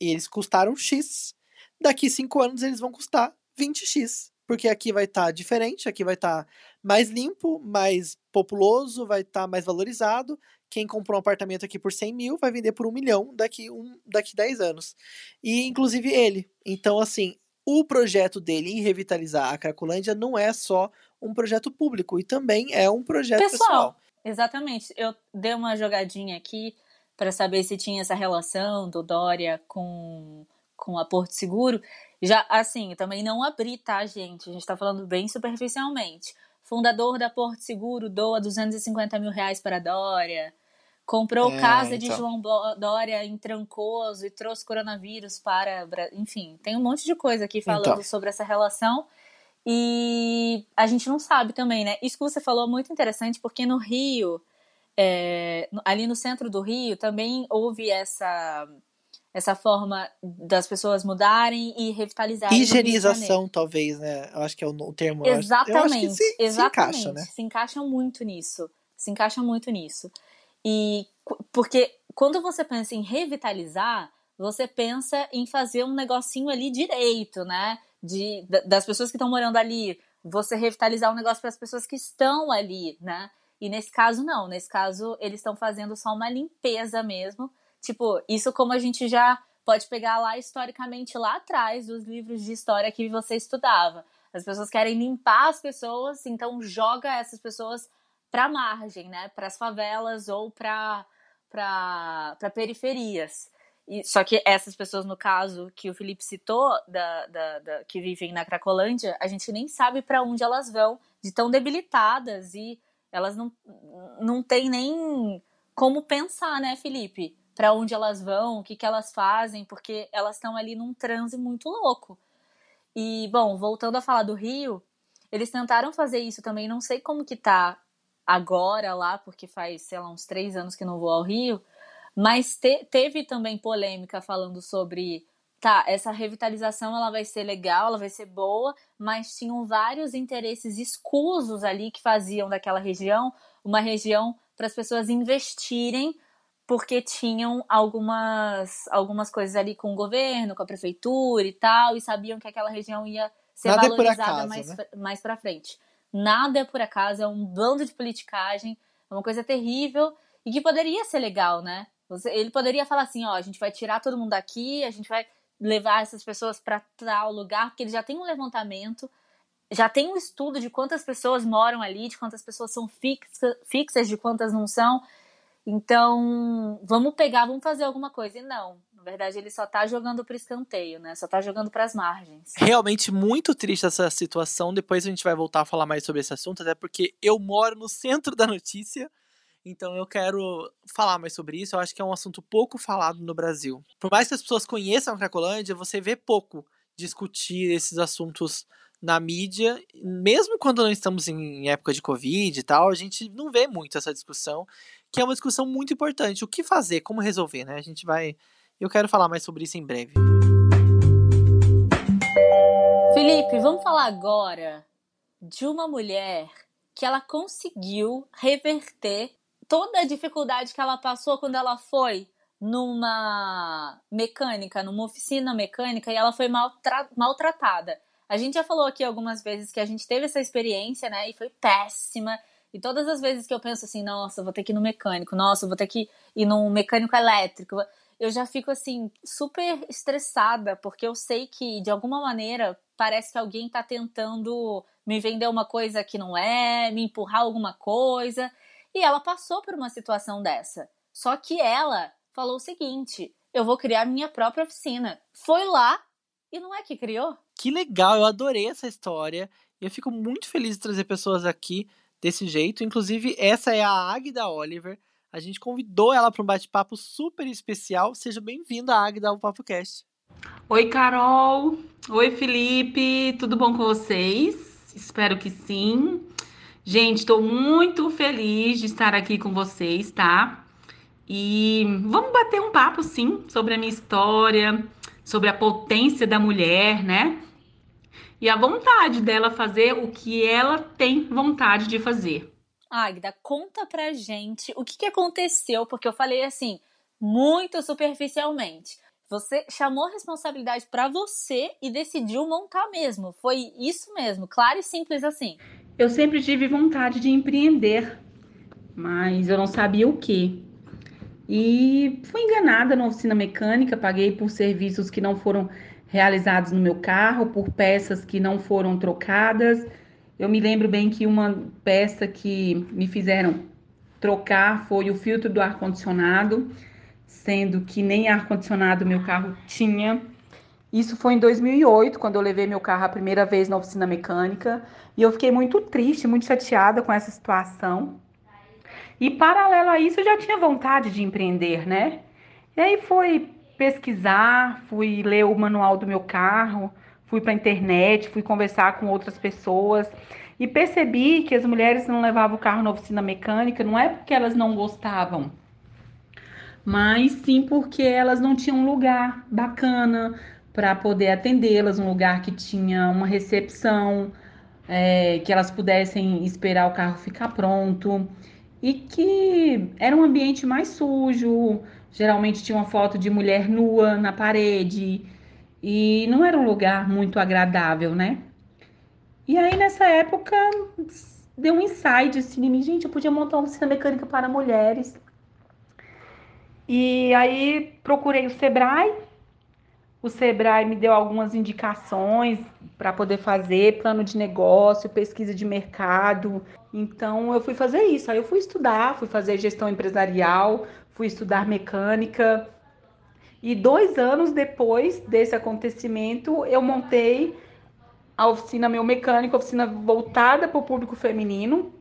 e eles custaram X. Daqui cinco anos eles vão custar 20x. Porque aqui vai estar tá diferente, aqui vai estar tá mais limpo, mais populoso, vai estar tá mais valorizado, quem comprou um apartamento aqui por 100 mil vai vender por um milhão daqui, um, daqui 10 anos. E inclusive ele. Então, assim, o projeto dele em revitalizar a Cracolândia não é só um projeto público, e também é um projeto pessoal. pessoal. Exatamente. Eu dei uma jogadinha aqui para saber se tinha essa relação do Dória com, com a Porto Seguro. Já, assim, também não abri, tá, gente? A gente tá falando bem superficialmente. Fundador da Porto Seguro doa 250 mil reais para a Dória. Comprou é, casa de então. João Dória em Trancoso e trouxe coronavírus para. Enfim, tem um monte de coisa aqui falando então. sobre essa relação. E a gente não sabe também, né? Isso que você falou é muito interessante, porque no Rio, é, ali no centro do Rio, também houve essa essa forma das pessoas mudarem e revitalizarem. Higienização, talvez, né? Eu acho que é o, termo. Exatamente. Se, exatamente. Se encaixa, né? se encaixa muito nisso. Se encaixa muito nisso. E porque quando você pensa em revitalizar, você pensa em fazer um negocinho ali direito, né? De, das pessoas que estão morando ali, você revitalizar um negócio para as pessoas que estão ali, né? E nesse caso, não. Nesse caso, eles estão fazendo só uma limpeza mesmo. Tipo, isso como a gente já pode pegar lá historicamente, lá atrás, dos livros de história que você estudava. As pessoas querem limpar as pessoas, então joga essas pessoas para margem, né? Para as favelas ou para para periferias. E, só que essas pessoas, no caso que o Felipe citou, da, da, da que vivem na Cracolândia, a gente nem sabe para onde elas vão, de tão debilitadas e elas não, não têm nem como pensar, né, Felipe? Para onde elas vão, o que, que elas fazem, porque elas estão ali num transe muito louco. E, bom, voltando a falar do Rio, eles tentaram fazer isso também, não sei como que tá agora lá, porque faz, sei lá, uns três anos que não vou ao Rio, mas te, teve também polêmica falando sobre, tá, essa revitalização ela vai ser legal, ela vai ser boa, mas tinham vários interesses escusos ali que faziam daquela região uma região para as pessoas investirem porque tinham algumas algumas coisas ali com o governo, com a prefeitura e tal, e sabiam que aquela região ia ser Nada é valorizada é acaso, mais, né? mais para frente. Nada é por acaso, é um bando de politicagem, é uma coisa terrível e que poderia ser legal, né? Você, ele poderia falar assim, ó, a gente vai tirar todo mundo daqui, a gente vai levar essas pessoas para tal lugar, porque ele já tem um levantamento, já tem um estudo de quantas pessoas moram ali, de quantas pessoas são fixa, fixas, de quantas não são. Então, vamos pegar, vamos fazer alguma coisa. E não, na verdade, ele só tá jogando pro escanteio, né? Só tá jogando para as margens. Realmente muito triste essa situação. Depois a gente vai voltar a falar mais sobre esse assunto, até porque eu moro no centro da notícia. Então eu quero falar mais sobre isso. Eu acho que é um assunto pouco falado no Brasil. Por mais que as pessoas conheçam a Cracolândia, você vê pouco discutir esses assuntos na mídia, mesmo quando não estamos em época de Covid e tal, a gente não vê muito essa discussão, que é uma discussão muito importante. O que fazer, como resolver, né? A gente vai. Eu quero falar mais sobre isso em breve. Felipe, vamos falar agora de uma mulher que ela conseguiu reverter toda a dificuldade que ela passou quando ela foi numa mecânica, numa oficina mecânica e ela foi maltra maltratada. A gente já falou aqui algumas vezes que a gente teve essa experiência, né? E foi péssima. E todas as vezes que eu penso assim, nossa, vou ter que ir no mecânico, nossa, vou ter que ir num mecânico elétrico, eu já fico assim, super estressada, porque eu sei que, de alguma maneira, parece que alguém tá tentando me vender uma coisa que não é, me empurrar alguma coisa. E ela passou por uma situação dessa. Só que ela falou o seguinte: eu vou criar minha própria oficina. Foi lá e não é que criou? Que legal, eu adorei essa história. E eu fico muito feliz de trazer pessoas aqui desse jeito. Inclusive, essa é a Agda Oliver. A gente convidou ela para um bate-papo super especial. Seja bem-vinda, Agda, ao Papo Cast. Oi, Carol. Oi, Felipe. Tudo bom com vocês? Espero que sim. Gente, estou muito feliz de estar aqui com vocês, tá? E vamos bater um papo, sim, sobre a minha história, sobre a potência da mulher, né? E a vontade dela fazer o que ela tem vontade de fazer. Agda, conta pra gente o que, que aconteceu, porque eu falei assim, muito superficialmente. Você chamou a responsabilidade para você e decidiu montar mesmo. Foi isso mesmo, claro e simples assim eu sempre tive vontade de empreender. mas eu não sabia o que. E fui enganada na oficina mecânica, paguei por serviços que não foram realizados no meu carro, por peças que não foram trocadas. Eu me lembro bem que uma peça que me fizeram trocar foi o filtro do ar-condicionado, sendo que nem ar-condicionado meu carro tinha. Isso foi em 2008, quando eu levei meu carro a primeira vez na oficina mecânica, e eu fiquei muito triste, muito chateada com essa situação. E paralelo a isso, eu já tinha vontade de empreender, né? E aí foi pesquisar, fui ler o manual do meu carro, fui para a internet, fui conversar com outras pessoas e percebi que as mulheres não levavam o carro na oficina mecânica, não é porque elas não gostavam, mas sim porque elas não tinham um lugar bacana para poder atendê-las, um lugar que tinha uma recepção, é, que elas pudessem esperar o carro ficar pronto e que era um ambiente mais sujo, geralmente tinha uma foto de mulher nua na parede e não era um lugar muito agradável, né? E aí nessa época deu um insight assim em mim, gente, eu podia montar uma oficina mecânica para mulheres. E aí procurei o Sebrae. O Sebrae me deu algumas indicações para poder fazer plano de negócio, pesquisa de mercado. Então eu fui fazer isso. Aí eu fui estudar, fui fazer gestão empresarial, fui estudar mecânica. E dois anos depois desse acontecimento, eu montei a oficina Meu Mecânico, oficina voltada para o público feminino.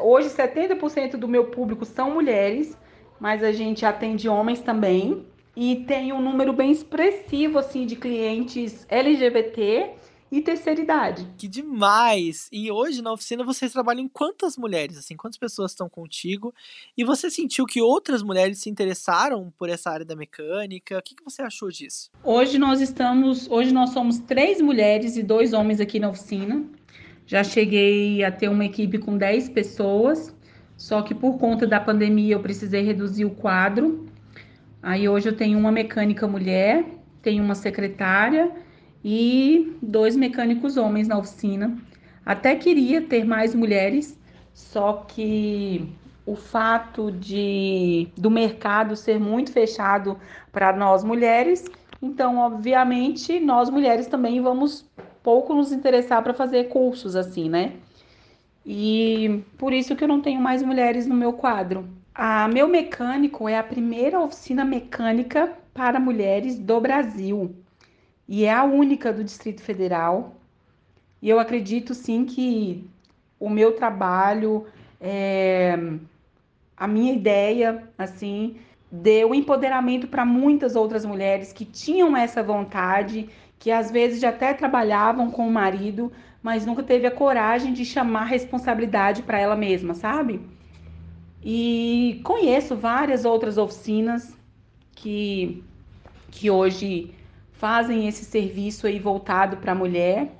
Hoje, 70% do meu público são mulheres, mas a gente atende homens também. E tem um número bem expressivo assim de clientes LGBT e terceira idade. Que demais! E hoje na oficina vocês trabalham quantas mulheres, assim, quantas pessoas estão contigo? E você sentiu que outras mulheres se interessaram por essa área da mecânica? O que, que você achou disso? Hoje nós estamos, hoje nós somos três mulheres e dois homens aqui na oficina. Já cheguei a ter uma equipe com 10 pessoas, só que por conta da pandemia eu precisei reduzir o quadro. Aí hoje eu tenho uma mecânica mulher, tenho uma secretária e dois mecânicos homens na oficina. Até queria ter mais mulheres, só que o fato de do mercado ser muito fechado para nós mulheres, então obviamente nós mulheres também vamos pouco nos interessar para fazer cursos assim, né? E por isso que eu não tenho mais mulheres no meu quadro. A Meu Mecânico é a primeira oficina mecânica para mulheres do Brasil e é a única do Distrito Federal. E eu acredito sim que o meu trabalho, é, a minha ideia, assim, deu empoderamento para muitas outras mulheres que tinham essa vontade, que às vezes já até trabalhavam com o marido, mas nunca teve a coragem de chamar responsabilidade para ela mesma, sabe? E conheço várias outras oficinas que, que hoje fazem esse serviço aí voltado para a mulher.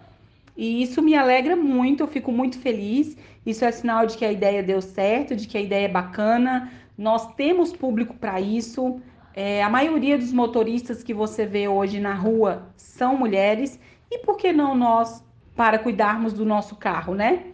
E isso me alegra muito, eu fico muito feliz. Isso é sinal de que a ideia deu certo, de que a ideia é bacana. Nós temos público para isso. É, a maioria dos motoristas que você vê hoje na rua são mulheres. E por que não nós para cuidarmos do nosso carro, né?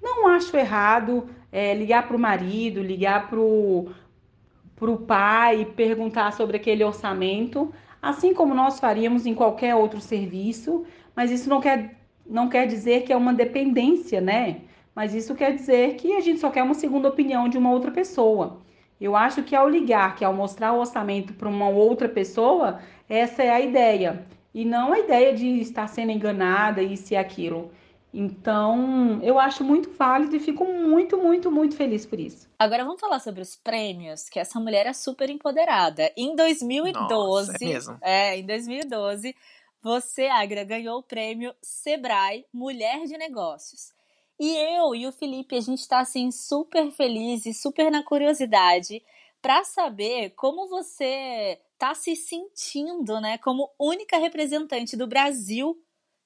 Não acho errado é, ligar para o marido, ligar para o pai, perguntar sobre aquele orçamento assim como nós faríamos em qualquer outro serviço, mas isso não quer, não quer dizer que é uma dependência, né? Mas isso quer dizer que a gente só quer uma segunda opinião de uma outra pessoa. Eu acho que ao ligar, que ao mostrar o orçamento para uma outra pessoa, essa é a ideia. E não a ideia de estar sendo enganada, e aquilo. Então, eu acho muito válido e fico muito, muito, muito feliz por isso. Agora vamos falar sobre os prêmios, que essa mulher é super empoderada. Em 2012, Nossa, é, mesmo. é, em 2012, você, Agra, ganhou o prêmio Sebrae Mulher de Negócios. E eu e o Felipe, a gente está assim super feliz e super na curiosidade para saber como você está se sentindo, né, como única representante do Brasil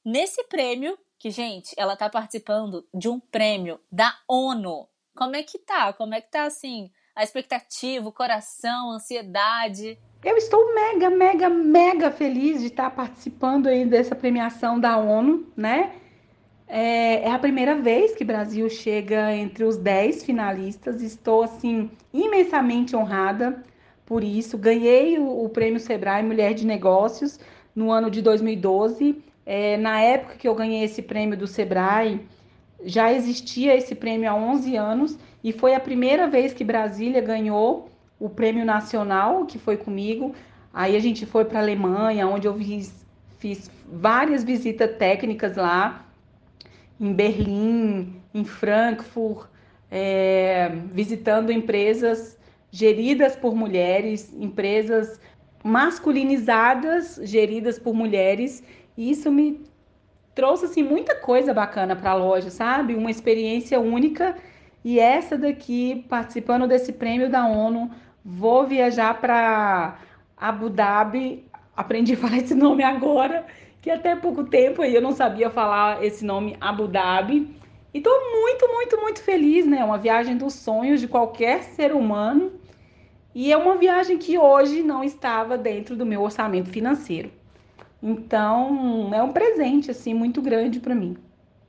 nesse prêmio que, gente, ela tá participando de um prêmio da ONU. Como é que tá? Como é que tá, assim, a expectativa, o coração, a ansiedade? Eu estou mega, mega, mega feliz de estar participando aí dessa premiação da ONU, né? É, é, a primeira vez que o Brasil chega entre os 10 finalistas. Estou, assim, imensamente honrada por isso. Ganhei o, o Prêmio Sebrae Mulher de Negócios no ano de 2012. É, na época que eu ganhei esse prêmio do Sebrae, já existia esse prêmio há 11 anos e foi a primeira vez que Brasília ganhou o prêmio nacional, que foi comigo. Aí a gente foi para a Alemanha, onde eu fiz, fiz várias visitas técnicas lá, em Berlim, em Frankfurt, é, visitando empresas geridas por mulheres, empresas masculinizadas, geridas por mulheres. E isso me trouxe assim muita coisa bacana para a loja, sabe? Uma experiência única. E essa daqui, participando desse prêmio da ONU, vou viajar para Abu Dhabi. Aprendi a falar esse nome agora, que até pouco tempo eu não sabia falar esse nome Abu Dhabi. E estou muito, muito, muito feliz, né? Uma viagem dos sonhos de qualquer ser humano. E é uma viagem que hoje não estava dentro do meu orçamento financeiro. Então, é um presente assim muito grande para mim.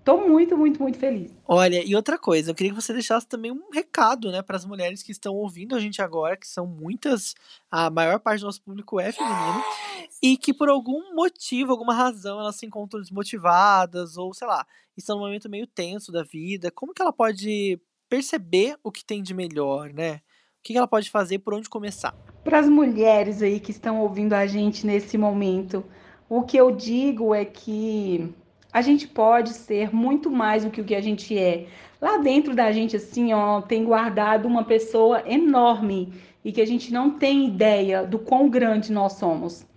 Tô muito, muito, muito feliz. Olha, e outra coisa, eu queria que você deixasse também um recado, né, para as mulheres que estão ouvindo a gente agora, que são muitas, a maior parte do nosso público é feminino, e que por algum motivo, alguma razão, elas se encontram desmotivadas ou, sei lá, estão num momento meio tenso da vida. Como que ela pode perceber o que tem de melhor, né? O que ela pode fazer, por onde começar? Para as mulheres aí que estão ouvindo a gente nesse momento, o que eu digo é que a gente pode ser muito mais do que o que a gente é. Lá dentro da gente, assim, ó, tem guardado uma pessoa enorme e que a gente não tem ideia do quão grande nós somos.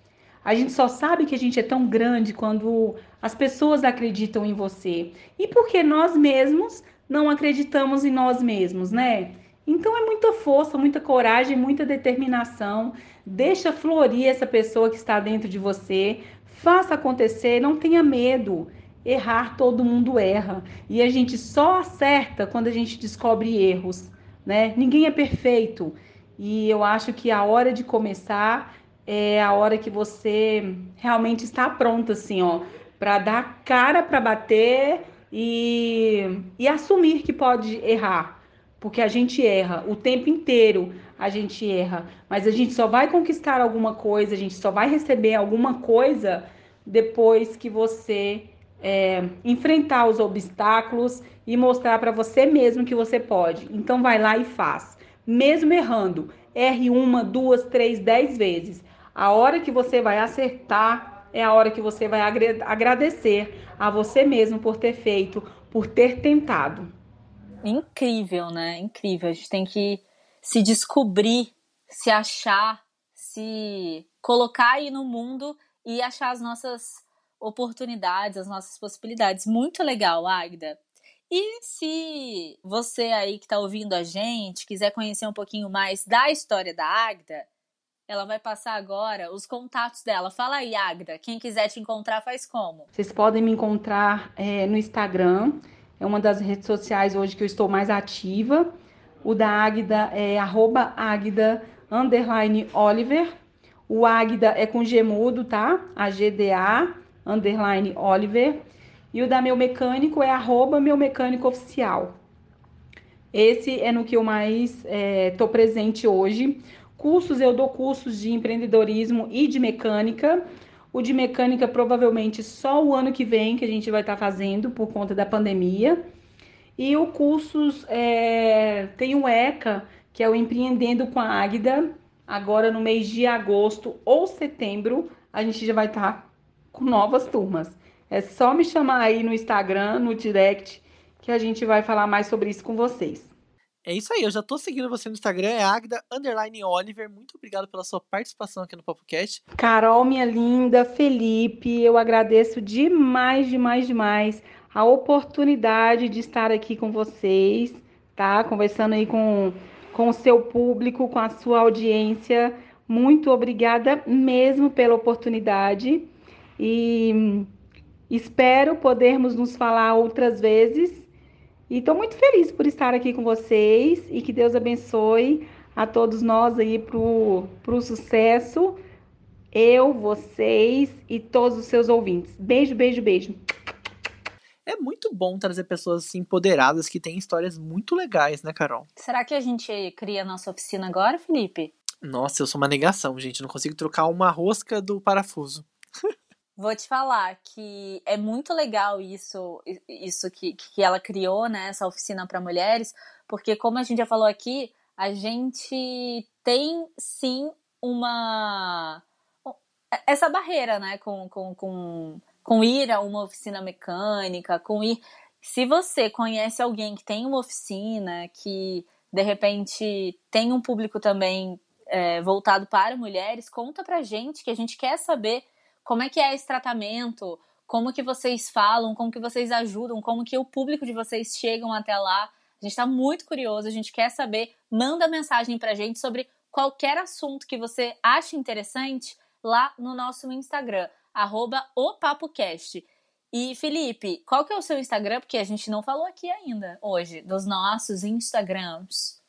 A gente só sabe que a gente é tão grande quando as pessoas acreditam em você. E porque nós mesmos não acreditamos em nós mesmos, né? Então é muita força, muita coragem, muita determinação. Deixa florir essa pessoa que está dentro de você. Faça acontecer, não tenha medo. Errar, todo mundo erra. E a gente só acerta quando a gente descobre erros, né? Ninguém é perfeito. E eu acho que a hora de começar é a hora que você realmente está pronta, assim, ó, para dar cara para bater e, e assumir que pode errar. Porque a gente erra o tempo inteiro, a gente erra, mas a gente só vai conquistar alguma coisa, a gente só vai receber alguma coisa depois que você é, enfrentar os obstáculos e mostrar para você mesmo que você pode. Então vai lá e faz. Mesmo errando, erre uma, duas, três, dez vezes. A hora que você vai acertar é a hora que você vai agradecer a você mesmo por ter feito, por ter tentado. Incrível, né? Incrível. A gente tem que se descobrir, se achar, se colocar aí no mundo e achar as nossas oportunidades, as nossas possibilidades. Muito legal, Agda. E se você aí que está ouvindo a gente quiser conhecer um pouquinho mais da história da Agda, ela vai passar agora os contatos dela. Fala aí, Agda. Quem quiser te encontrar, faz como? Vocês podem me encontrar é, no Instagram. É uma das redes sociais hoje que eu estou mais ativa. O da Agda é arroba Agda Oliver. O Águida é com gemudo, tá? A GDA, underline Oliver. E o da Meu Mecânico é arroba Meu Mecânico Oficial. Esse é no que eu mais estou é, presente hoje. Cursos, eu dou cursos de empreendedorismo e de mecânica. O de mecânica provavelmente só o ano que vem que a gente vai estar tá fazendo por conta da pandemia. E o cursos é, tem o ECA, que é o Empreendendo com a Águida, agora no mês de agosto ou setembro, a gente já vai estar tá com novas turmas. É só me chamar aí no Instagram, no direct, que a gente vai falar mais sobre isso com vocês. É isso aí, eu já tô seguindo você no Instagram, é Agda Underline Oliver. Muito obrigado pela sua participação aqui no PapoCast. Carol, minha linda, Felipe, eu agradeço demais, demais, demais a oportunidade de estar aqui com vocês, tá? Conversando aí com com o seu público, com a sua audiência. Muito obrigada mesmo pela oportunidade e espero podermos nos falar outras vezes. E estou muito feliz por estar aqui com vocês e que Deus abençoe a todos nós aí para o sucesso. Eu, vocês e todos os seus ouvintes. Beijo, beijo, beijo. É muito bom trazer pessoas assim, empoderadas que têm histórias muito legais, né, Carol? Será que a gente cria a nossa oficina agora, Felipe? Nossa, eu sou uma negação, gente. Não consigo trocar uma rosca do parafuso. Vou te falar que é muito legal isso, isso que, que ela criou, né? Essa oficina para mulheres, porque como a gente já falou aqui, a gente tem sim uma essa barreira, né? Com, com, com, com ir a uma oficina mecânica, com ir. Se você conhece alguém que tem uma oficina, que de repente tem um público também é, voltado para mulheres, conta pra gente que a gente quer saber como é que é esse tratamento, como que vocês falam, como que vocês ajudam, como que o público de vocês chegam até lá. A gente está muito curioso, a gente quer saber. Manda mensagem pra gente sobre qualquer assunto que você ache interessante lá no nosso Instagram, arroba opapocast. E Felipe, qual que é o seu Instagram? Porque a gente não falou aqui ainda hoje dos nossos Instagrams.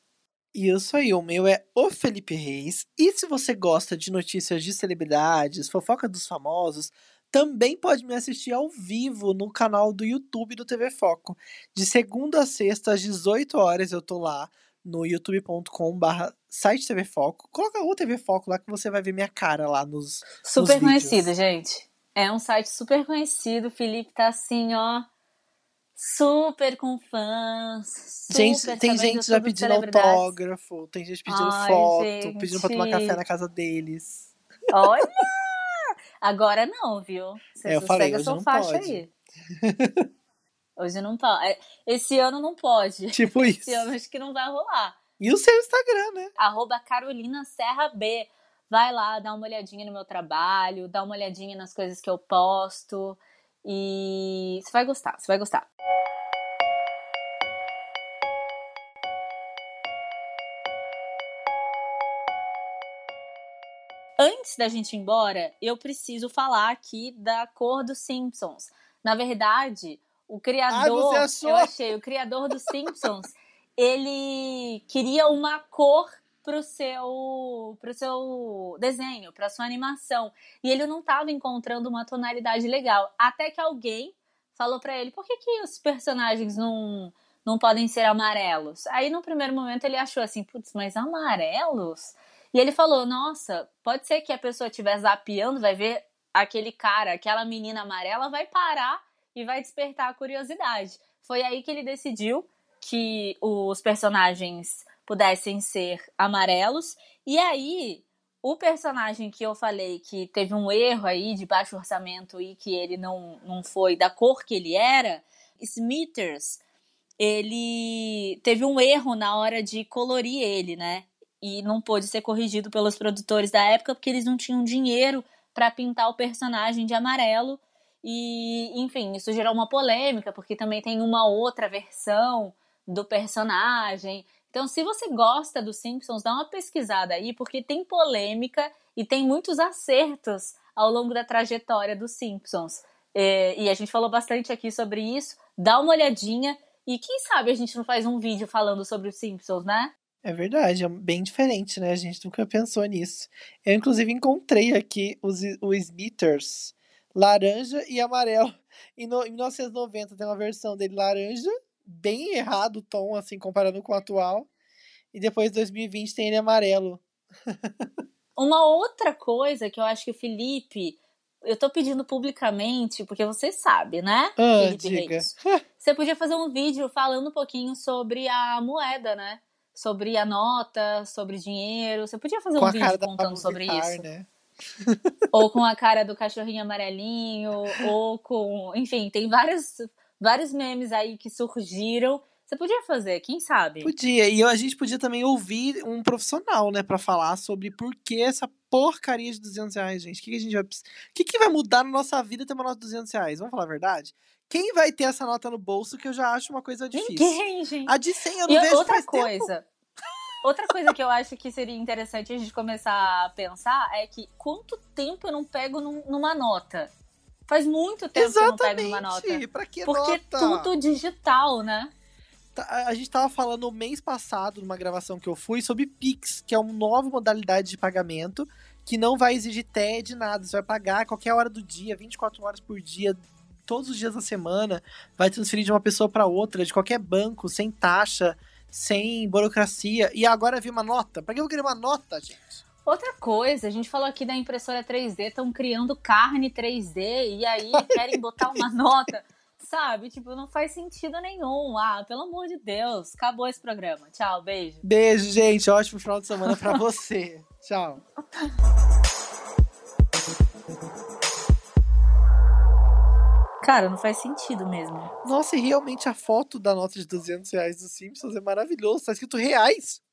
Isso aí, o meu é o Felipe Reis. E se você gosta de notícias de celebridades, fofoca dos famosos, também pode me assistir ao vivo no canal do YouTube do TV Foco. De segunda a sexta, às 18 horas, eu tô lá no youtube.com/barra site TV Foco. Coloca o TV Foco lá que você vai ver minha cara lá nos. Super nos conhecido, gente. É um site super conhecido. O Felipe tá assim, ó super com fãs. Super gente, tem gente já pedindo autógrafo, tem gente pedindo Ai, foto, gente. pedindo pra tomar café na casa deles. Olha! Agora não, viu? Você é, eu falei, hoje não faixa pode. aí. Hoje não pode. É, esse ano não pode. Tipo isso. Esse ano acho que não vai rolar. E o seu Instagram, né? Arroba Carolina Serra B. Vai lá, dá uma olhadinha no meu trabalho, dá uma olhadinha nas coisas que eu posto. E você vai gostar, você vai gostar. Antes da gente ir embora, eu preciso falar aqui da cor dos Simpsons. Na verdade, o criador, Ai, eu achei, o criador dos Simpsons, ele queria uma cor pro seu pro seu desenho, para sua animação, e ele não estava encontrando uma tonalidade legal, até que alguém falou para ele: "Por que que os personagens não não podem ser amarelos?". Aí no primeiro momento ele achou assim: "Putz, mas amarelos?". E ele falou: "Nossa, pode ser que a pessoa estiver zapeando, vai ver aquele cara, aquela menina amarela vai parar e vai despertar a curiosidade". Foi aí que ele decidiu que os personagens pudessem ser amarelos. E aí, o personagem que eu falei que teve um erro aí de baixo orçamento e que ele não, não foi da cor que ele era, Smithers, ele teve um erro na hora de colorir ele, né? E não pôde ser corrigido pelos produtores da época porque eles não tinham dinheiro para pintar o personagem de amarelo. E, enfim, isso gerou uma polêmica, porque também tem uma outra versão do personagem. Então, se você gosta dos Simpsons, dá uma pesquisada aí, porque tem polêmica e tem muitos acertos ao longo da trajetória dos Simpsons. É, e a gente falou bastante aqui sobre isso. Dá uma olhadinha e quem sabe a gente não faz um vídeo falando sobre os Simpsons, né? É verdade, é bem diferente, né? A gente nunca pensou nisso. Eu, inclusive, encontrei aqui os, os Smithers laranja e amarelo. E no, em 1990 tem uma versão dele laranja bem errado o tom, assim, comparando com o atual. E depois 2020 tem ele amarelo. Uma outra coisa que eu acho que o Felipe. Eu tô pedindo publicamente, porque você sabe, né? Ah, Felipe diga. Reis. Você podia fazer um vídeo falando um pouquinho sobre a moeda, né? Sobre a nota, sobre dinheiro. Você podia fazer com um vídeo contando sobre isso. Né? Ou com a cara do cachorrinho amarelinho, ou com. Enfim, tem várias vários memes aí que surgiram. Você podia fazer, quem sabe? Podia. E a gente podia também ouvir um profissional, né, para falar sobre por que essa porcaria de 200 reais, gente. O que, que a gente vai. O que, que vai mudar na nossa vida ter uma nota de 200 reais? Vamos falar a verdade? Quem vai ter essa nota no bolso que eu já acho uma coisa difícil? Ninguém, gente. A de 100 eu não e vejo outra coisa. Tempo. Outra coisa que eu acho que seria interessante a gente começar a pensar é que quanto tempo eu não pego num, numa nota? Faz muito tempo Exatamente. que eu não pego uma nota. Pra que Porque nota? é tudo digital, né? Tá, a gente tava falando mês passado, numa gravação que eu fui, sobre Pix, que é uma nova modalidade de pagamento que não vai exigir TED, nada. Você vai pagar a qualquer hora do dia, 24 horas por dia, todos os dias da semana, vai transferir de uma pessoa para outra, de qualquer banco, sem taxa, sem burocracia. E agora vi uma nota. Pra que eu queria uma nota, gente? Outra coisa, a gente falou aqui da impressora 3D, estão criando carne 3D e aí querem botar uma nota, sabe? Tipo, não faz sentido nenhum. Ah, pelo amor de Deus, acabou esse programa. Tchau, beijo. Beijo, gente. Ótimo final de semana para você. Tchau. Cara, não faz sentido mesmo. Nossa, e realmente a foto da nota de 200 reais dos Simpsons é maravilhosa. Tá escrito reais.